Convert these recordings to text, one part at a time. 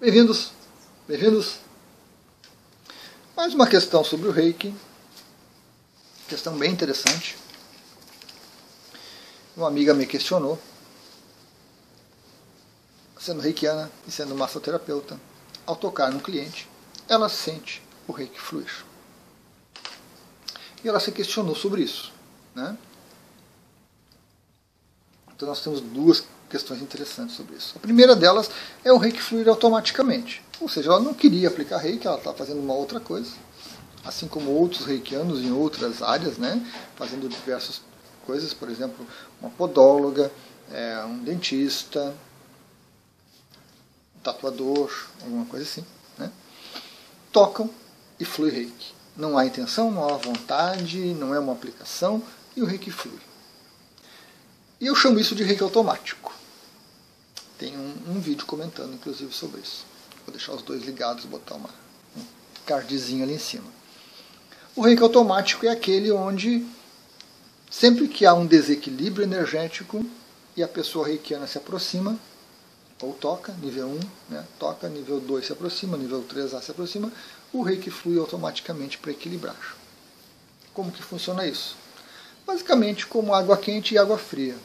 Bem-vindos, bem-vindos. Mais uma questão sobre o reiki. Questão bem interessante. Uma amiga me questionou, sendo reikiana e sendo massoterapeuta, ao tocar no cliente, ela sente o reiki fluir. E ela se questionou sobre isso. Né? Então nós temos duas questões interessantes sobre isso. A primeira delas é o reiki fluir automaticamente. Ou seja, ela não queria aplicar reiki, ela está fazendo uma outra coisa. Assim como outros reikianos em outras áreas, né, fazendo diversas coisas, por exemplo, uma podóloga, é, um dentista, um tatuador, alguma coisa assim. Né, tocam e flui reiki. Não há intenção, não há vontade, não é uma aplicação, e o reiki flui. E eu chamo isso de reiki automático. Tem um, um, vídeo comentando, inclusive, sobre isso. Vou deixar os dois ligados, botar uma, um cardzinho ali em cima. O reiki automático é aquele onde, sempre que há um desequilíbrio energético e a pessoa reikiana se aproxima, ou toca, nível 1, né, toca, nível 2 se aproxima, nível 3 se aproxima, o reiki flui automaticamente para equilibrar. Como que funciona isso? Basicamente como água quente e água fria.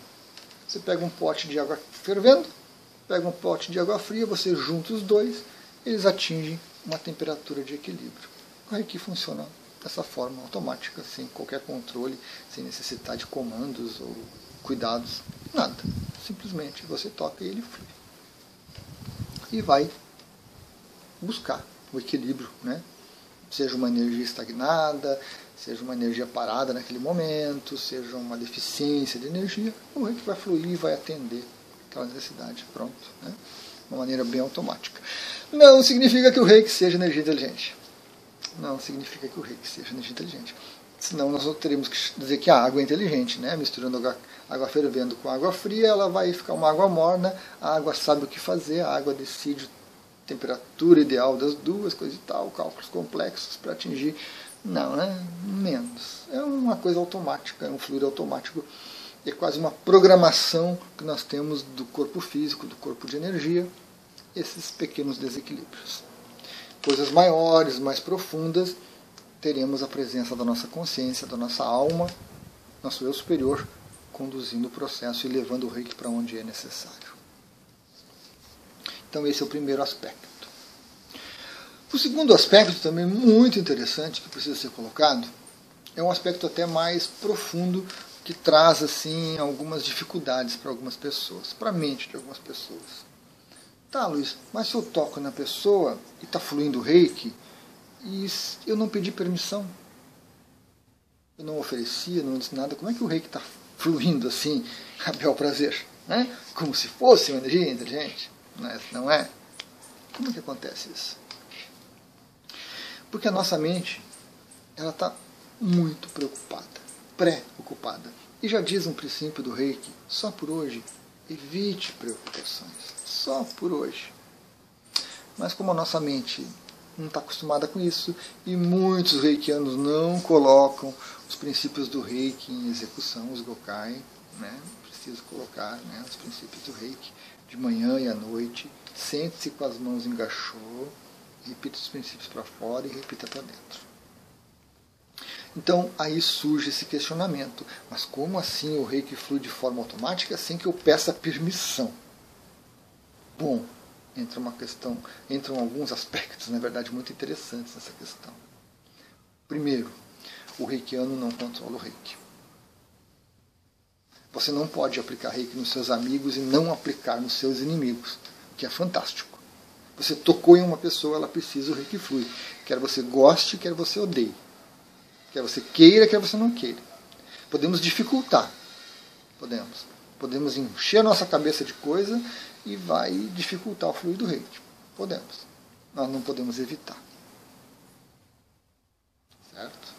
Você pega um pote de água fervendo, pega um pote de água fria, você junta os dois, eles atingem uma temperatura de equilíbrio. O Reiki funciona dessa forma automática, sem qualquer controle, sem necessitar de comandos ou cuidados, nada. Simplesmente você toca e ele flui. E vai buscar o equilíbrio, né? seja uma energia estagnada, seja uma energia parada naquele momento, seja uma deficiência de energia, o reiki vai fluir vai atender aquela necessidade. Pronto. Né? De uma maneira bem automática. Não significa que o reiki seja energia inteligente. Não significa que o reiki seja energia inteligente. Senão nós teríamos que dizer que a água é inteligente, né? misturando água, água fervendo com água fria, ela vai ficar uma água morna, a água sabe o que fazer, a água decide a temperatura ideal das duas, coisas e tal, cálculos complexos para atingir não, né? Menos. É uma coisa automática, é um fluir automático. É quase uma programação que nós temos do corpo físico, do corpo de energia, esses pequenos desequilíbrios. Coisas maiores, mais profundas, teremos a presença da nossa consciência, da nossa alma, nosso eu superior, conduzindo o processo e levando o reiki para onde é necessário. Então, esse é o primeiro aspecto. O segundo aspecto, também muito interessante, que precisa ser colocado, é um aspecto até mais profundo que traz assim algumas dificuldades para algumas pessoas, para a mente de algumas pessoas. Tá, Luiz, mas se eu toco na pessoa e está fluindo reiki, e eu não pedi permissão, eu não ofereci, eu não disse nada, como é que o reiki está fluindo assim, a bel prazer? Né? Como se fosse uma energia inteligente? Não é? Como é que acontece isso? Porque a nossa mente ela está muito preocupada, pré-ocupada. E já diz um princípio do reiki, só por hoje, evite preocupações, só por hoje. Mas como a nossa mente não está acostumada com isso, e muitos reikianos não colocam os princípios do reiki em execução, os gokai, né? preciso colocar né, os princípios do reiki de manhã e à noite, sente-se com as mãos em gachô, repita os princípios para fora e repita para dentro. Então aí surge esse questionamento: mas como assim o reiki flui de forma automática sem que eu peça permissão? Bom, entra uma questão, entram alguns aspectos, na verdade, muito interessantes nessa questão. Primeiro, o reikiano não controla o reiki. Você não pode aplicar reiki nos seus amigos e não aplicar nos seus inimigos, o que é fantástico. Você tocou em uma pessoa, ela precisa o reiki flui. Quer você goste, quer você odeie. Quer você queira, quer você não queira. Podemos dificultar. Podemos. Podemos encher a nossa cabeça de coisa e vai dificultar o fluido do reiki. Podemos. Nós não podemos evitar. Certo?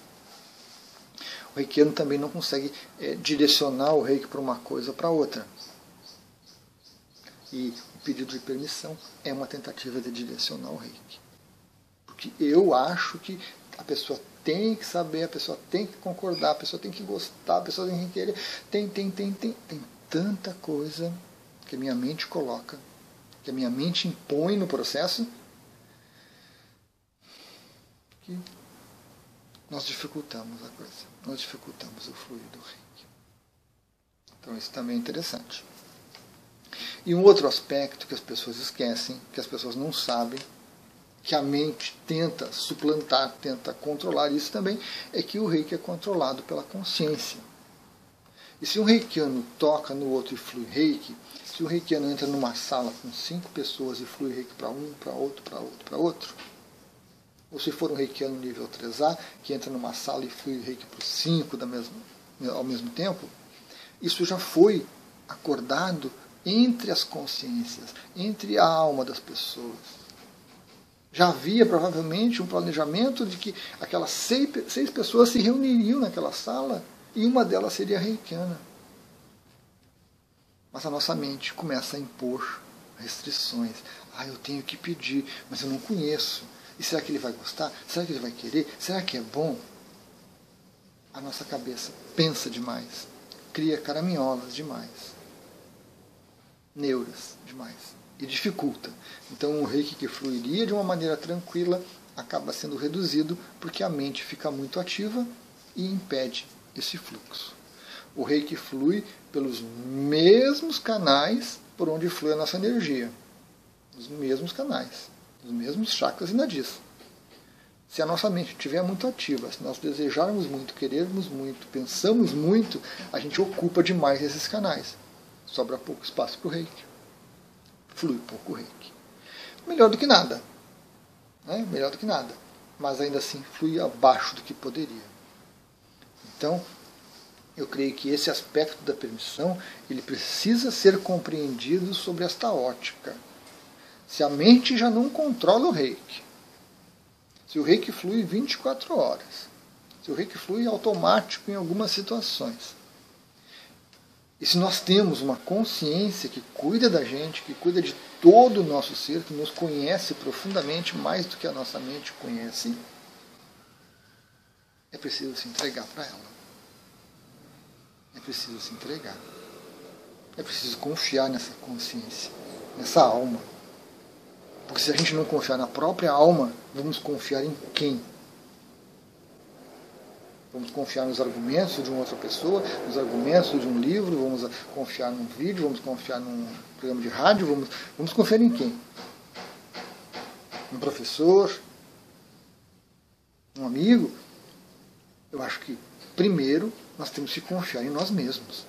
O reikiano também não consegue é, direcionar o reiki para uma coisa ou para outra. E pedido de permissão é uma tentativa de direcionar o reiki. Porque eu acho que a pessoa tem que saber, a pessoa tem que concordar, a pessoa tem que gostar, a pessoa tem que querer. Tem, tem, tem, tem. Tem tanta coisa que a minha mente coloca que a minha mente impõe no processo, que nós dificultamos a coisa, nós dificultamos o fluir do reiki. Então isso também é interessante. E um outro aspecto que as pessoas esquecem, que as pessoas não sabem, que a mente tenta suplantar, tenta controlar isso também, é que o reiki é controlado pela consciência. E se um reikiano toca no outro e flui reiki, se um reikiano entra numa sala com cinco pessoas e flui reiki para um, para outro, para outro, para outro, ou se for um reikiano nível 3A, que entra numa sala e flui reiki para cinco da mesma, ao mesmo tempo, isso já foi acordado entre as consciências, entre a alma das pessoas. Já havia provavelmente um planejamento de que aquelas seis, seis pessoas se reuniriam naquela sala e uma delas seria reikiana. Mas a nossa mente começa a impor restrições. Ah, eu tenho que pedir, mas eu não conheço. E será que ele vai gostar? Será que ele vai querer? Será que é bom? A nossa cabeça pensa demais, cria caraminholas demais, neuras demais e dificulta. Então o reiki que fluiria de uma maneira tranquila acaba sendo reduzido porque a mente fica muito ativa e impede esse fluxo. O reiki flui pelos mesmos canais por onde flui a nossa energia. Os mesmos canais, os mesmos chakras e nadis. Se a nossa mente estiver muito ativa, se nós desejarmos muito, querermos muito, pensamos muito, a gente ocupa demais esses canais. Sobra pouco espaço para o reiki. Flui pouco reiki. Melhor do que nada. Né? Melhor do que nada. Mas ainda assim flui abaixo do que poderia. Então, eu creio que esse aspecto da permissão ele precisa ser compreendido sobre esta ótica. Se a mente já não controla o reiki, se o reiki flui 24 horas, se o reiki flui automático em algumas situações, e se nós temos uma consciência que cuida da gente, que cuida de todo o nosso ser, que nos conhece profundamente mais do que a nossa mente conhece, é preciso se entregar para ela. É preciso se entregar. É preciso confiar nessa consciência, nessa alma. Porque se a gente não confiar na própria alma, vamos confiar em quem? Vamos confiar nos argumentos de uma outra pessoa, nos argumentos de um livro, vamos confiar num vídeo, vamos confiar num programa de rádio, vamos, vamos confiar em quem? Um professor? Um amigo? Eu acho que, primeiro, nós temos que confiar em nós mesmos.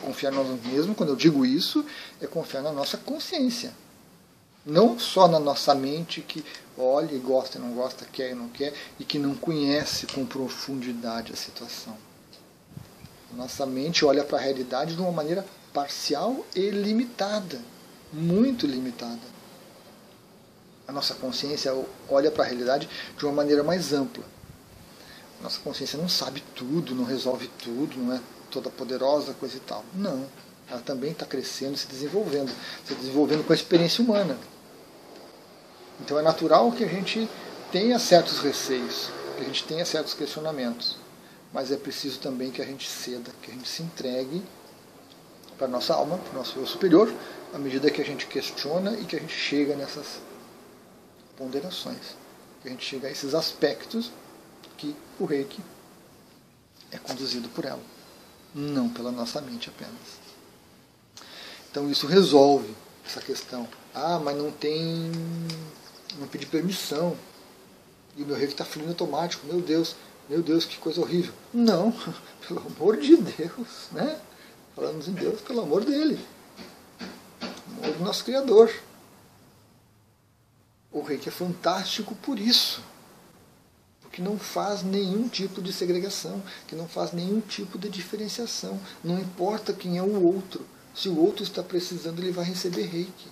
Confiar em nós mesmos, quando eu digo isso, é confiar na nossa consciência. Não só na nossa mente que olha e gosta e não gosta, quer e não quer, e que não conhece com profundidade a situação. Nossa mente olha para a realidade de uma maneira parcial e limitada, muito limitada. A nossa consciência olha para a realidade de uma maneira mais ampla nossa consciência não sabe tudo, não resolve tudo, não é toda poderosa, coisa e tal. Não. Ela também está crescendo, se desenvolvendo, se desenvolvendo com a experiência humana. Então é natural que a gente tenha certos receios, que a gente tenha certos questionamentos. Mas é preciso também que a gente ceda, que a gente se entregue para a nossa alma, para o nosso eu superior, à medida que a gente questiona e que a gente chega nessas ponderações. Que a gente chega a esses aspectos que o reiki é conduzido por ela, não pela nossa mente apenas. Então isso resolve essa questão. Ah, mas não tem. não pedi permissão. E o meu reiki está fluindo automático. Meu Deus, meu Deus, que coisa horrível. Não, pelo amor de Deus, né? Falamos em Deus pelo amor dele. Amor do nosso Criador. O reiki é fantástico por isso que não faz nenhum tipo de segregação, que não faz nenhum tipo de diferenciação. Não importa quem é o outro. Se o outro está precisando, ele vai receber reiki.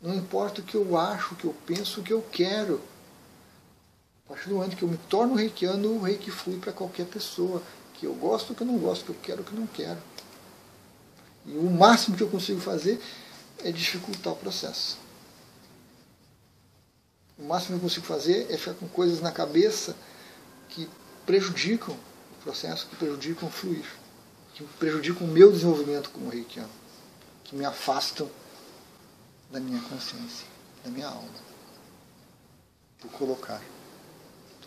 Não importa o que eu acho, o que eu penso, o que eu quero. A partir do momento que eu me torno reikiano, o reiki flui para qualquer pessoa. Que eu gosto, que eu não gosto, que eu quero, que eu não quero. E o máximo que eu consigo fazer é dificultar o processo. O máximo que eu consigo fazer é ficar com coisas na cabeça que prejudicam o processo, que prejudicam o fluir, que prejudicam o meu desenvolvimento como reikiano, que me afastam da minha consciência, da minha alma, por colocar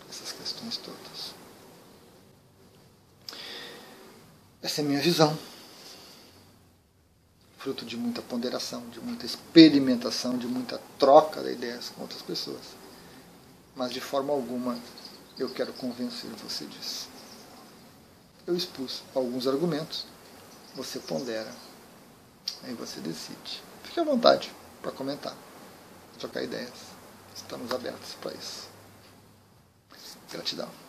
essas questões todas. Essa é a minha visão, fruto de muita ponderação, de muita experimentação, de muita troca de ideias com outras pessoas. Mas de forma alguma eu quero convencer você disso. Eu expus alguns argumentos, você pondera, aí você decide. Fique à vontade para comentar, trocar ideias. Estamos abertos para isso. Gratidão.